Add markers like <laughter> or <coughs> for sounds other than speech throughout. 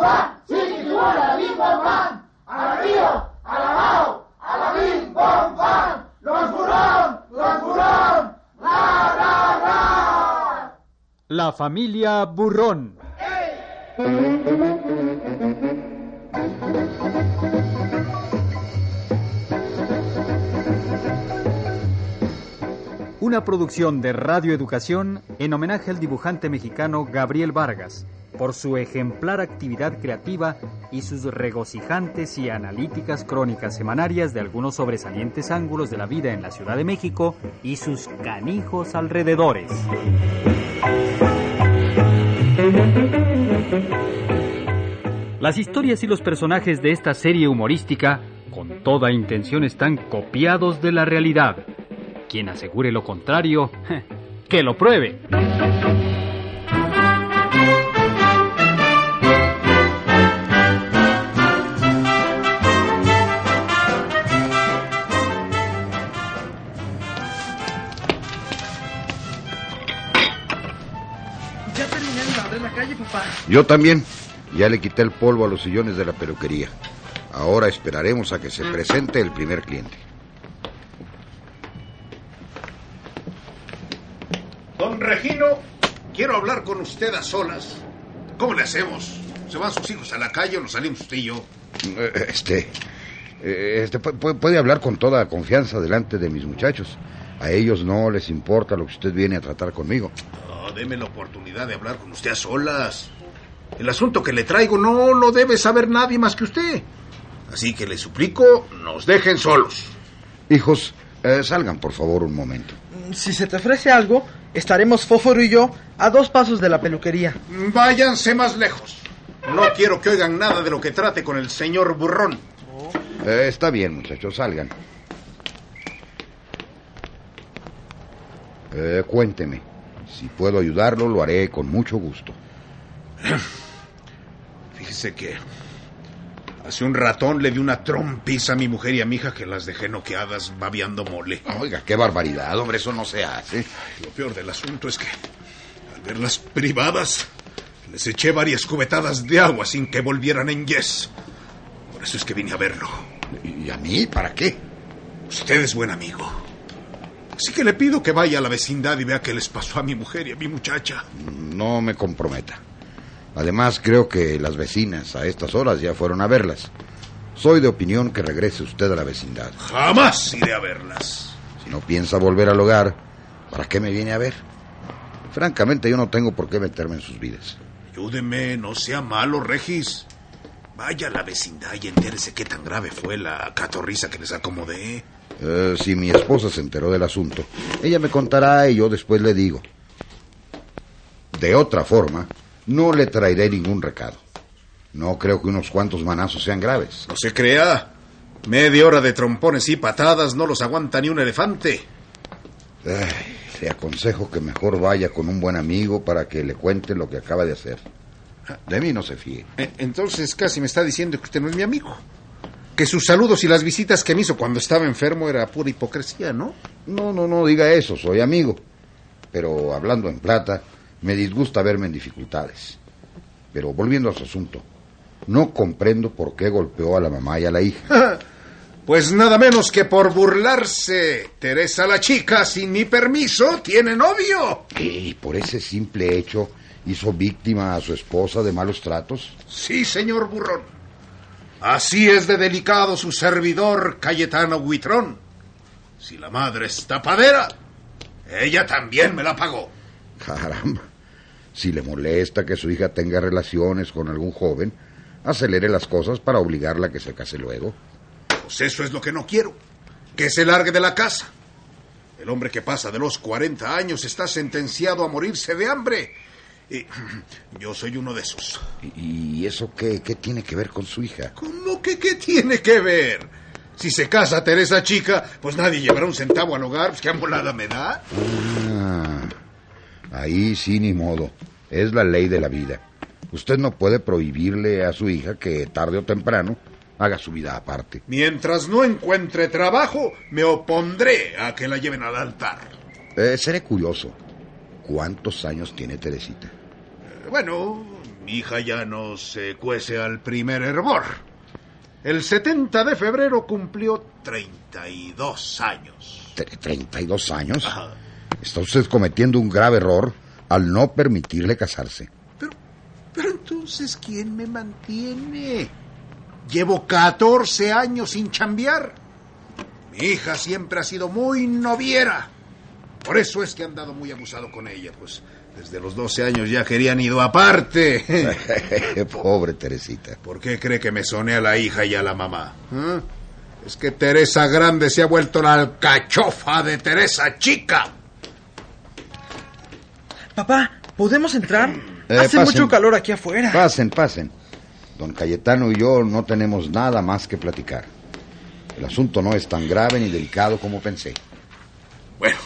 ra. La familia Burrón. Una producción de Radio Educación en homenaje al dibujante mexicano Gabriel Vargas por su ejemplar actividad creativa y sus regocijantes y analíticas crónicas semanarias de algunos sobresalientes ángulos de la vida en la Ciudad de México y sus canijos alrededores. Las historias y los personajes de esta serie humorística, con toda intención, están copiados de la realidad. Quien asegure lo contrario, <laughs> que lo pruebe. Yo también. Ya le quité el polvo a los sillones de la peluquería. Ahora esperaremos a que se presente el primer cliente. Don Regino, quiero hablar con usted a solas. ¿Cómo le hacemos? ¿Se van sus hijos a la calle o nos salimos usted y yo? Eh, Este, eh, este pu- pu- puede hablar con toda confianza delante de mis muchachos. A ellos no les importa lo que usted viene a tratar conmigo. Oh, deme la oportunidad de hablar con usted a solas. El asunto que le traigo no lo debe saber nadie más que usted. Así que le suplico, nos dejen solos. Hijos, eh, salgan por favor un momento. Si se te ofrece algo, estaremos Fósforo y yo a dos pasos de la peluquería. Váyanse más lejos. No quiero que oigan nada de lo que trate con el señor burrón. Eh, está bien, muchachos, salgan. Eh, cuénteme. Si puedo ayudarlo, lo haré con mucho gusto. <clears throat> Fíjese que hace un ratón le di una trompiza a mi mujer y a mi hija que las dejé noqueadas babeando mole. Oiga, qué barbaridad, hombre, eso no se hace. Lo peor del asunto es que al verlas privadas les eché varias cubetadas de agua sin que volvieran en yes. Por eso es que vine a verlo. ¿Y a mí? ¿Para qué? Usted es buen amigo. Así que le pido que vaya a la vecindad y vea qué les pasó a mi mujer y a mi muchacha. No me comprometa. Además, creo que las vecinas a estas horas ya fueron a verlas. Soy de opinión que regrese usted a la vecindad. Jamás iré a verlas. Si no piensa volver al hogar, ¿para qué me viene a ver? Francamente, yo no tengo por qué meterme en sus vidas. Ayúdeme, no sea malo, Regis. Vaya a la vecindad y entérese qué tan grave fue la catorriza que les acomodé. Eh, si mi esposa se enteró del asunto, ella me contará y yo después le digo. De otra forma, no le traeré ningún recado. No creo que unos cuantos manazos sean graves. No se crea. Media hora de trompones y patadas no los aguanta ni un elefante. Ay, le aconsejo que mejor vaya con un buen amigo para que le cuente lo que acaba de hacer. De mí no se fíe. E- Entonces casi me está diciendo que usted no es mi amigo. Que sus saludos y las visitas que me hizo cuando estaba enfermo era pura hipocresía, ¿no? No, no, no diga eso, soy amigo. Pero hablando en plata, me disgusta verme en dificultades. Pero volviendo a su asunto, no comprendo por qué golpeó a la mamá y a la hija. <laughs> Pues nada menos que por burlarse. Teresa la chica, sin mi permiso, tiene novio. Y por ese simple hecho hizo víctima a su esposa de malos tratos. Sí, señor burrón. Así es de delicado su servidor Cayetano Huitrón. Si la madre es tapadera, ella también me la pagó. Caramba. Si le molesta que su hija tenga relaciones con algún joven, acelere las cosas para obligarla a que se case luego. Pues eso es lo que no quiero. Que se largue de la casa. El hombre que pasa de los 40 años está sentenciado a morirse de hambre. Y <clears throat> yo soy uno de esos. ¿Y eso qué, qué tiene que ver con su hija? ¿Cómo que qué tiene que ver? Si se casa Teresa Chica, pues nadie llevará un centavo al hogar. Pues qué amolada me da. Ah, ahí sí ni modo. Es la ley de la vida. Usted no puede prohibirle a su hija que tarde o temprano haga su vida aparte. Mientras no encuentre trabajo, me opondré a que la lleven al altar. Eh, seré curioso. ¿Cuántos años tiene Teresita? Eh, Bueno, mi hija ya no se cuece al primer hervor. El 70 de febrero cumplió 32 años. Tre- ¿32 años? Ajá. Está usted cometiendo un grave error al no permitirle casarse. Pero, pero entonces, ¿quién me mantiene? Llevo 14 años sin chambear. Mi hija siempre ha sido muy noviera. Por eso es que han dado muy abusado con ella, pues desde los 12 años ya querían ido aparte. <laughs> Pobre Teresita. ¿Por qué cree que me soné a la hija y a la mamá? ¿Eh? Es que Teresa Grande se ha vuelto la alcachofa de Teresa Chica. Papá, ¿podemos entrar? Eh, Hace pasen. mucho calor aquí afuera. Pasen, pasen. Don Cayetano y yo no tenemos nada más que platicar. El asunto no es tan grave ni delicado como pensé. Bueno,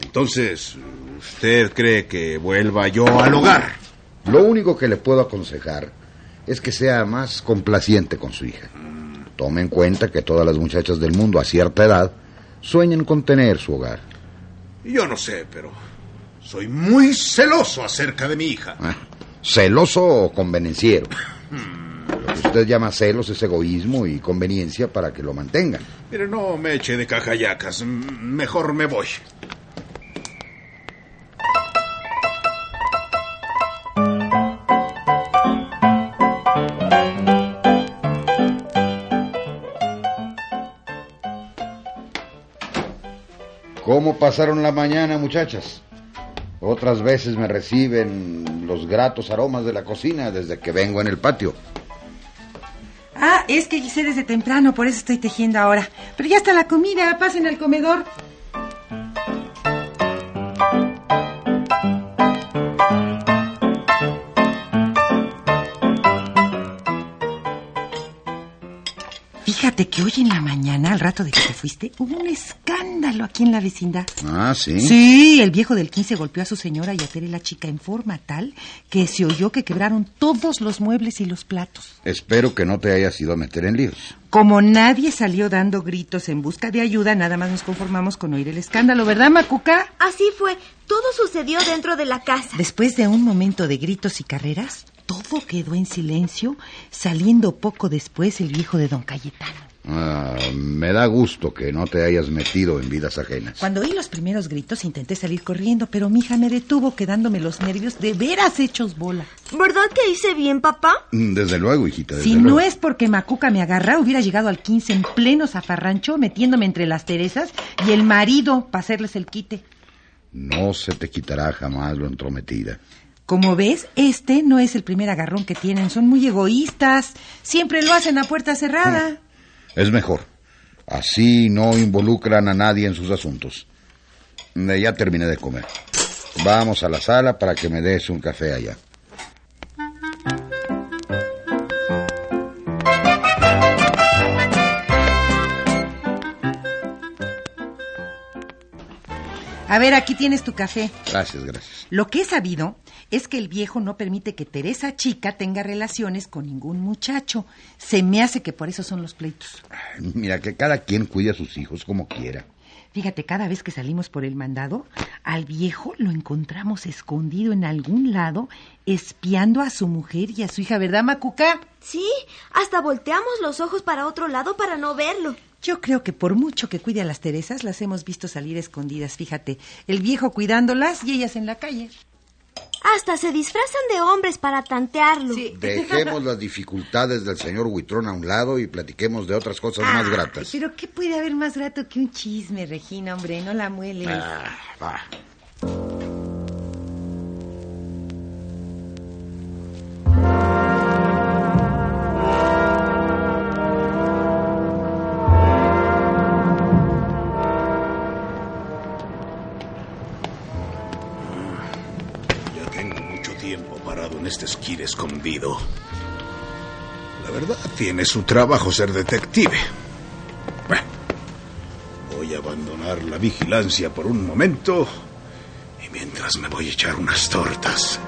entonces, ¿usted cree que vuelva yo al hogar? Lo único que le puedo aconsejar es que sea más complaciente con su hija. Tome en cuenta que todas las muchachas del mundo a cierta edad sueñan con tener su hogar. Yo no sé, pero soy muy celoso acerca de mi hija. Ah, celoso o convenenciero. <laughs> Lo que usted llama celos es egoísmo y conveniencia para que lo mantengan. Mire, no me eche de cajayacas. Mejor me voy. ¿Cómo pasaron la mañana, muchachas? Otras veces me reciben los gratos aromas de la cocina desde que vengo en el patio. Ah, es que hice desde temprano, por eso estoy tejiendo ahora. Pero ya está la comida, pasen al comedor. Fíjate que hoy en la mañana, al rato de que te fuiste, hubo un escándalo aquí en la vecindad. Ah, sí. Sí, el viejo del 15 golpeó a su señora y a Tere la chica en forma tal que se oyó que quebraron todos los muebles y los platos. Espero que no te hayas ido a meter en líos. Como nadie salió dando gritos en busca de ayuda, nada más nos conformamos con oír el escándalo, ¿verdad, Macuca? Así fue. Todo sucedió dentro de la casa. Después de un momento de gritos y carreras, todo quedó en silencio, saliendo poco después el viejo de don Cayetano. Ah, me da gusto que no te hayas metido en vidas ajenas. Cuando oí los primeros gritos intenté salir corriendo, pero mi hija me detuvo quedándome los nervios de veras hechos bola. ¿Verdad que hice bien, papá? Mm, Desde luego, hijita, desde Si luego. no es porque Macuca me agarra, hubiera llegado al 15 en pleno zafarrancho, metiéndome entre las Teresas y el marido para hacerles el quite. No se te quitará jamás lo entrometida. Como ves, este no es el primer agarrón que tienen. Son muy egoístas. Siempre lo hacen a puerta cerrada. Es mejor. Así no involucran a nadie en sus asuntos. Eh, Ya terminé de comer. Vamos a la sala para que me des un café allá. A ver, aquí tienes tu café. Gracias, gracias. Lo que he sabido es que el viejo no permite que Teresa chica tenga relaciones con ningún muchacho. Se me hace que por eso son los pleitos. Mira, que cada quien cuide a sus hijos como quiera. Fíjate, cada vez que salimos por el mandado, al viejo lo encontramos escondido en algún lado, espiando a su mujer y a su hija, ¿verdad, Macuca? Sí, hasta volteamos los ojos para otro lado para no verlo. Yo creo que por mucho que cuide a las Teresas, las hemos visto salir escondidas, fíjate. El viejo cuidándolas y ellas en la calle. Hasta se disfrazan de hombres para tantearlo. Dejemos las dificultades del señor Huitrón a un lado y platiquemos de otras cosas más gratas. Pero ¿qué puede haber más grato que un chisme, Regina, hombre? No la mueles. Ah, va. Tiene su trabajo ser detective. Bueno, voy a abandonar la vigilancia por un momento y mientras me voy a echar unas tortas.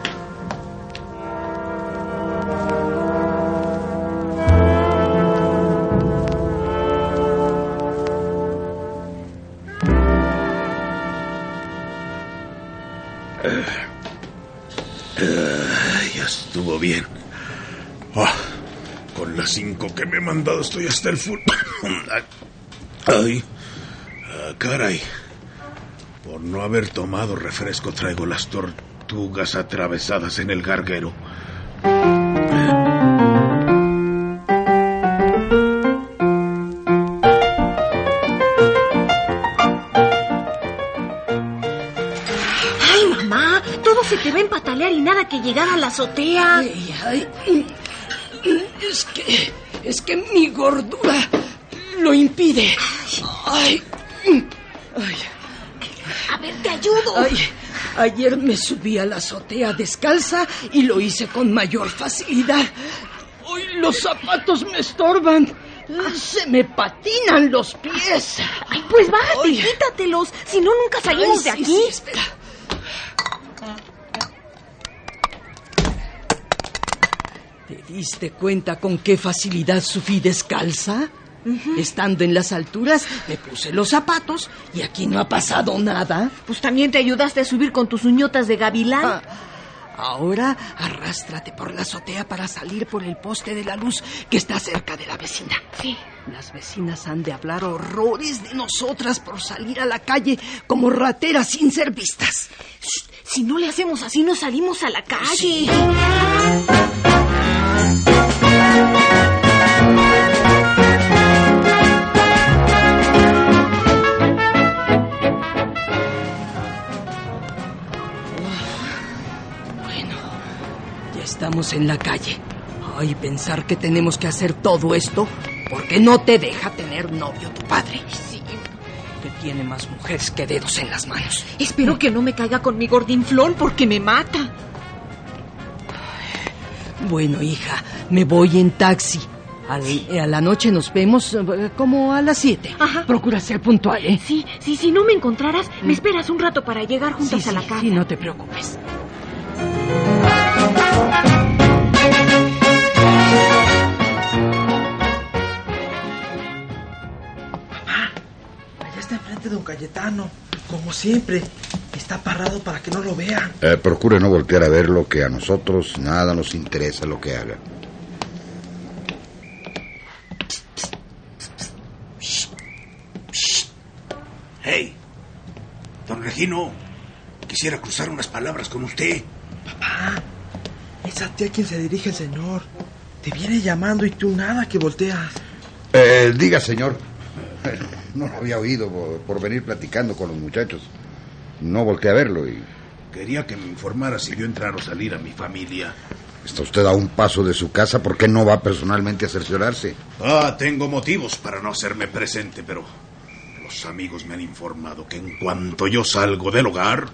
Que me he mandado estoy hasta el full. <coughs> Ay, ah, caray. Por no haber tomado refresco traigo las tortugas atravesadas en el garguero. Ay, mamá, todo se te va a empatalear y nada que llegar a la azotea. Ay, ay, es que. Es que mi gordura lo impide. Ay. Ay. A ver, te ayudo. Ay, ayer me subí a la azotea descalza y lo hice con mayor facilidad. Hoy los zapatos me estorban. Se me patinan los pies. Ay, pues bájate, quítatelos. Si no, nunca salimos Ay, de aquí. sí, espera. Diste cuenta con qué facilidad subí descalza? Estando en las alturas, me puse los zapatos y aquí no ha pasado nada. Pues también te ayudaste a subir con tus uñotas de gavilán. Ah, ahora arrástrate por la azotea para salir por el poste de la luz que está cerca de la vecina. Sí. Las vecinas han de hablar horrores de nosotras por salir a la calle como rateras sin ser vistas. Shh, Si no le hacemos así, no salimos a la calle. Bueno, estamos en la calle. Ay, pensar que tenemos que hacer todo esto porque no te deja tener novio tu padre. Sí. Que tiene más mujeres que dedos en las manos. Espero que no me caiga con mi gordinflón porque me mata. Bueno, hija, me voy en taxi. Al- a la noche nos vemos eh, como a las siete. Ajá. Procura ser puntual, ¿eh? Sí, sí, si no me encontraras, me esperas un rato para llegar juntas Sí, a la sí, casa. sí, no te preocupes. Don Cayetano. Como siempre. Está parado para que no lo vean. Eh, procure no voltear a verlo, que a nosotros nada nos interesa lo que haga. Hey, don Regino, quisiera cruzar unas palabras con usted. Papá, es a ti a quien se dirige el señor. Te viene llamando y tú nada que volteas. Eh, diga, señor. No lo había oído por, por venir platicando con los muchachos. No volteé a verlo y Quería que me informara si vio entrar o salir a mi familia. está usted a un paso de su casa. ¿Por qué no va personalmente a cerciorarse? Ah, tengo motivos para no hacerme presente, pero los amigos me han informado que en cuanto yo salgo del hogar,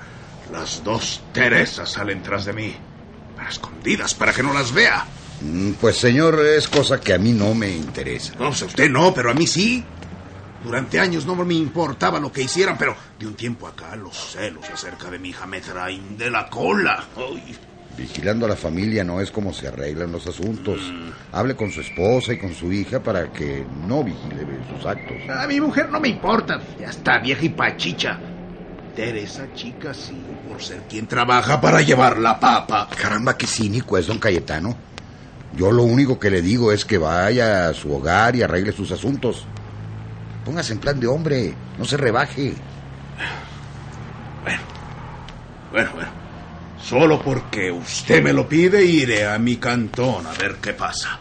las dos Teresas salen tras de mí. Para escondidas, para que no las vea. Mm, Pues, señor, es cosa que a mí no me interesa. No, a usted no, pero a mí sí. Durante años no me importaba lo que hicieran, pero de un tiempo acá los celos acerca de mi hija me traen de la cola. Ay, Vigilando a la familia no es como se arreglan los asuntos. Hable con su esposa y con su hija para que no vigile sus actos. A mi mujer no me importa, ya está vieja y pachicha. Teresa, chica, sí, por ser quien trabaja para llevar la papa. Caramba, qué cínico es don Cayetano. Yo lo único que le digo es que vaya a su hogar y arregle sus asuntos. Póngase en plan de hombre, no se rebaje. Bueno, bueno, bueno. Solo porque usted me lo pide, iré a mi cantón a ver qué pasa.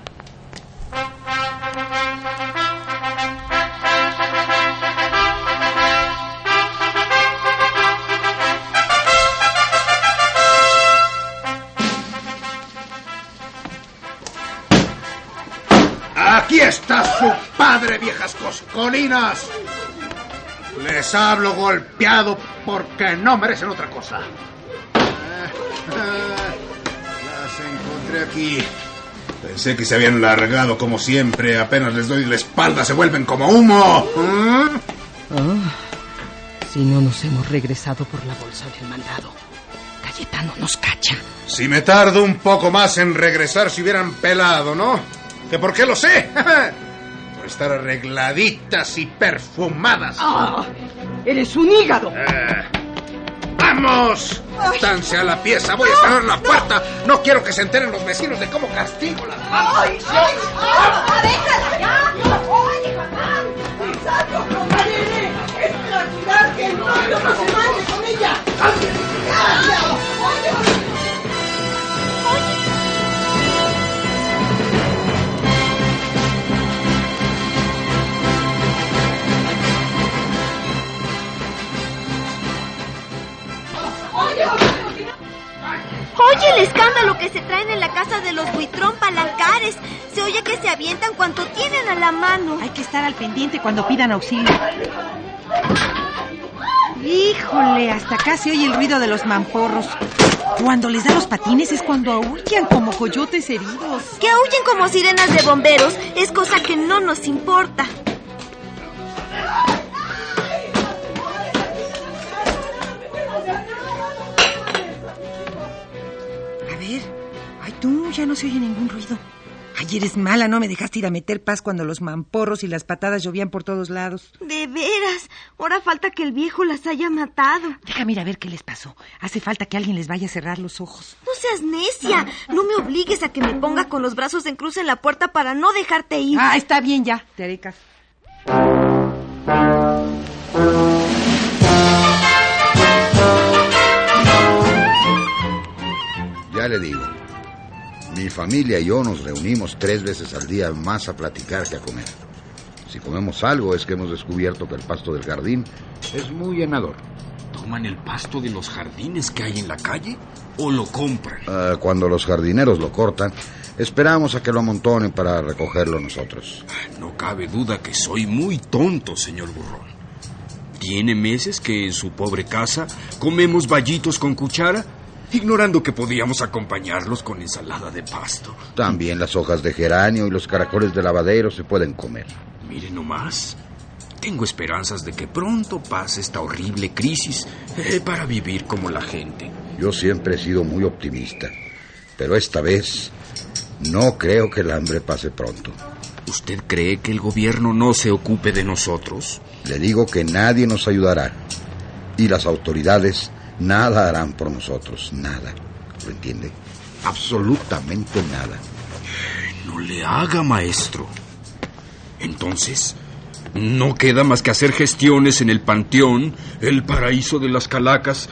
Coscolinas. Les hablo golpeado porque no merecen otra cosa. <laughs> Las encontré aquí. Pensé que se habían largado como siempre. Apenas les doy la espalda, se vuelven como humo. ¿Mm? Ah, si no nos hemos regresado por la bolsa del mandado. Cayetano nos cacha. Si me tardo un poco más en regresar, si hubieran pelado, ¿no? ¿Que por qué lo sé? <laughs> estar arregladitas y perfumadas. ¡Ah! ¡Eres un hígado! Eh. ¡Vamos! ¡Danse a la pieza! ¡Voy a cerrar la puerta! No quiero que se enteren los vecinos de cómo castigo las manos. ¡Ay, ay, ay! ¡Déjala ya! ¡Oye, mamá! ¡Santo, compadre! ¡Es la ciudad que el novio no se mande con ella! ¡Gracias! Oye el escándalo que se traen en la casa de los buitrón palancares. Se oye que se avientan cuanto tienen a la mano. Hay que estar al pendiente cuando pidan auxilio. Híjole, hasta acá se oye el ruido de los mamporros. Cuando les da los patines es cuando aullan como coyotes heridos. Que aullen como sirenas de bomberos es cosa que no nos importa. Tú, ya no se oye ningún ruido. Ay, eres mala, no me dejaste ir a meter paz cuando los mamporros y las patadas llovían por todos lados. De veras, ahora falta que el viejo las haya matado. Déjame ir a ver qué les pasó. Hace falta que alguien les vaya a cerrar los ojos. No seas necia. No me obligues a que me ponga con los brazos en cruz en la puerta para no dejarte ir. Ah, está bien ya, te haré caso. Ya le digo, mi familia y yo nos reunimos tres veces al día más a platicar que a comer. Si comemos algo es que hemos descubierto que el pasto del jardín es muy llenador. ¿Toman el pasto de los jardines que hay en la calle o lo compran? Ah, cuando los jardineros lo cortan, esperamos a que lo amontonen para recogerlo nosotros. No cabe duda que soy muy tonto, señor Burrón. Tiene meses que en su pobre casa comemos vallitos con cuchara, ignorando que podíamos acompañarlos con ensalada de pasto. También las hojas de geranio y los caracoles de lavadero se pueden comer. Mire nomás. Tengo esperanzas de que pronto pase esta horrible crisis eh, para vivir como la gente. Yo siempre he sido muy optimista, pero esta vez no creo que el hambre pase pronto. ¿Usted cree que el gobierno no se ocupe de nosotros? Le digo que nadie nos ayudará y las autoridades nada harán por nosotros, nada. ¿Lo entiende? Absolutamente nada. No le haga, maestro. Entonces, no queda más que hacer gestiones en el panteón, el paraíso de las calacas,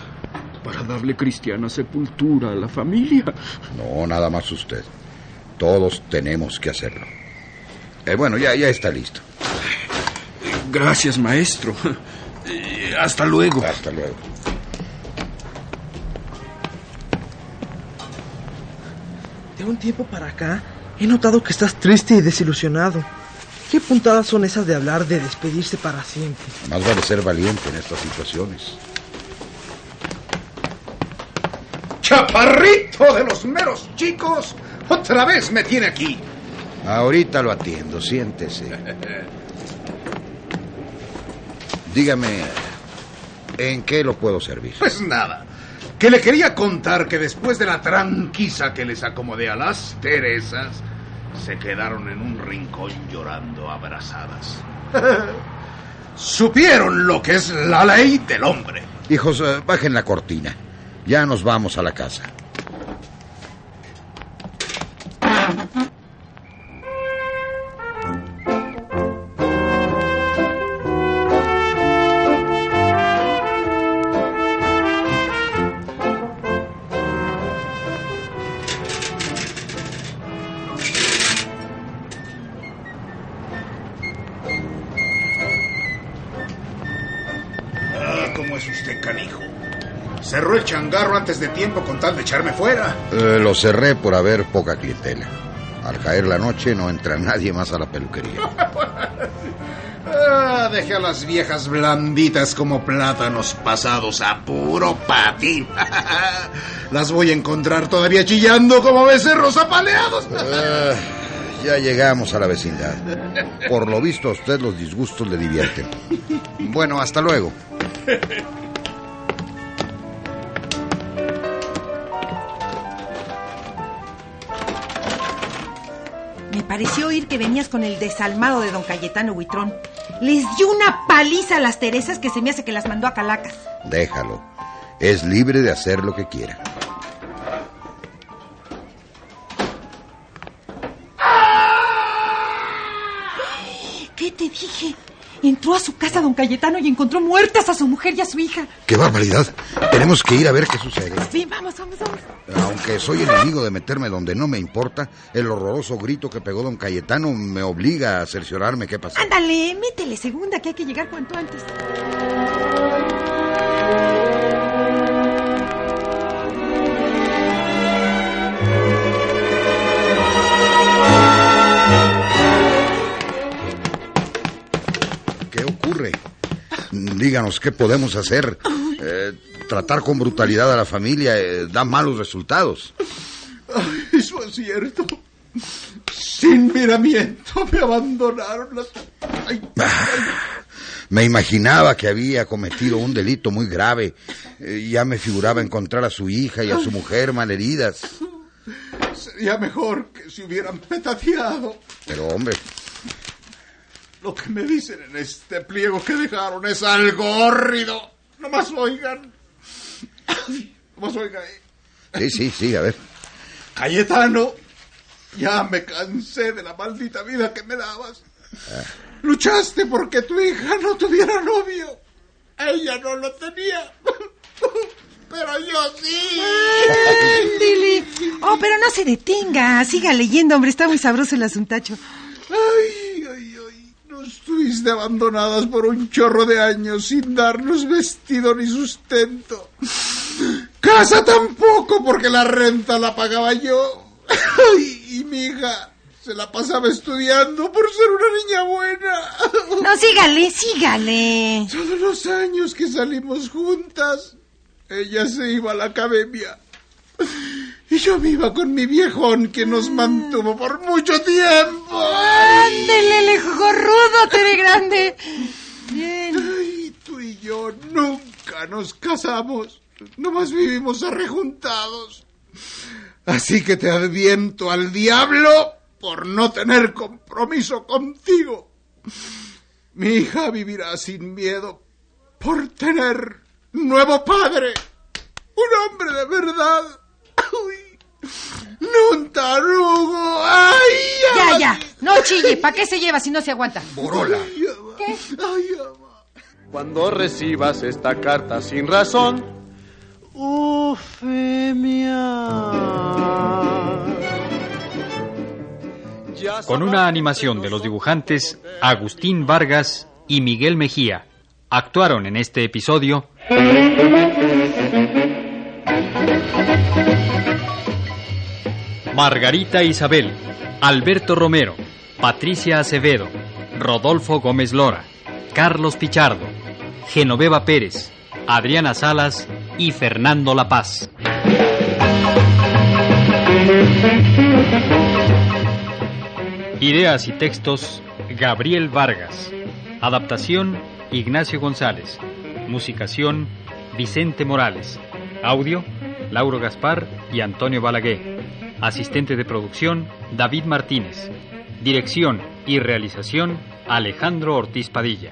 para darle cristiana sepultura a la familia. No, nada más usted. Todos tenemos que hacerlo. Eh, bueno, ya, ya está listo. Gracias, maestro. Eh, hasta luego. Hasta luego. De un tiempo para acá, he notado que estás triste y desilusionado. ¿Qué puntadas son esas de hablar de despedirse para siempre? Más vale ser valiente en estas situaciones. ¡Chaparrito de los meros chicos! ¡Otra vez me tiene aquí! Ahorita lo atiendo, siéntese. Dígame, ¿en qué lo puedo servir? Pues nada, que le quería contar que después de la tranquisa que les acomodé a las Teresas, se quedaron en un rincón llorando abrazadas. <laughs> Supieron lo que es la ley del hombre. Hijos, eh, bajen la cortina. Ya nos vamos a la casa. Echarme fuera. Eh, lo cerré por haber poca clientela. Al caer la noche no entra nadie más a la peluquería. <laughs> Ah, dejé a las viejas blanditas como plátanos pasados a puro patín. <laughs> las voy a encontrar todavía chillando como becerros apaleados. <laughs> Eh, ya llegamos a la vecindad. Por lo visto a usted los disgustos le divierten. Bueno, hasta luego. Me pareció oír que venías con el desalmado de don Cayetano Huitrón. Les dio una paliza a las Teresas que se me hace que las mandó a Calacas. Déjalo. es libre de hacer lo que quiera. ¿Qué te dije? Entró a su casa don Cayetano y encontró muertas a su mujer y a su hija. ¡Qué barbaridad! Tenemos que ir a ver qué sucede. Sí, vamos, vamos, vamos. Aunque soy enemigo de meterme donde no me importa, el horroroso grito que pegó don Cayetano me obliga a cerciorarme qué pasó. Ándale, métele segunda que hay que llegar cuanto antes. Díganos, ¿qué podemos hacer? Eh, tratar con brutalidad a la familia eh, da malos resultados. Ay, eso es cierto. Sin miramiento me abandonaron las... Ay, Me imaginaba que había cometido un delito muy grave. Eh, ya me figuraba encontrar a su hija y a su mujer malheridas. sería mejor que se hubieran petateado. Pero hombre, Lo que me dicen en este pliego que dejaron es algo hórrido. No más oigan. No más oigan. sí, sí, sí, a ver. Cayetano, ya me cansé de la maldita vida que me dabas. Luchaste porque tu hija no tuviera novio. Ella no lo tenía. Pero yo sí. Ándele. Oh, pero no se detenga. Siga leyendo, hombre. Está muy sabroso el asuntacho. Ay, ay, ay. Nos estuviste abandonadas por un chorro de años sin darnos vestido ni sustento. Casa tampoco, porque la renta la pagaba yo. Ay, y mi hija se la pasaba estudiando por ser una niña buena. No, sígale, sígale. Todos los años que salimos juntas, ella se iba a la academia. Y yo iba con mi viejón que nos mantuvo por mucho tiempo. Ándele, lejo rudo, Tere Grande. Bien. Ay, tú y yo nunca nos casamos. Nomás vivimos arrejuntados. Así que te adviento al diablo por no tener compromiso contigo. Mi hija vivirá sin miedo por tener nuevo padre. Un hombre de verdad. Uy, un tarugo. Ay, Ya, ya. No chille. ¿Para qué se lleva si no se aguanta? Borola. ¿Qué? Ay, ama. Cuando recibas esta carta sin razón, Ufemia. Con una animación de los dibujantes Agustín Vargas y Miguel Mejía, actuaron en este episodio Margarita Isabel, Alberto Romero, Patricia Acevedo, Rodolfo Gómez Lora, Carlos Pichardo, Genoveva Pérez, Adriana Salas y Fernando La Paz. Ideas y textos, Gabriel Vargas. Adaptación, Ignacio González. Musicación, Vicente Morales. Audio, Lauro Gaspar y Antonio Balaguer. Asistente de producción, David Martínez. Dirección y realización, Alejandro Ortiz Padilla.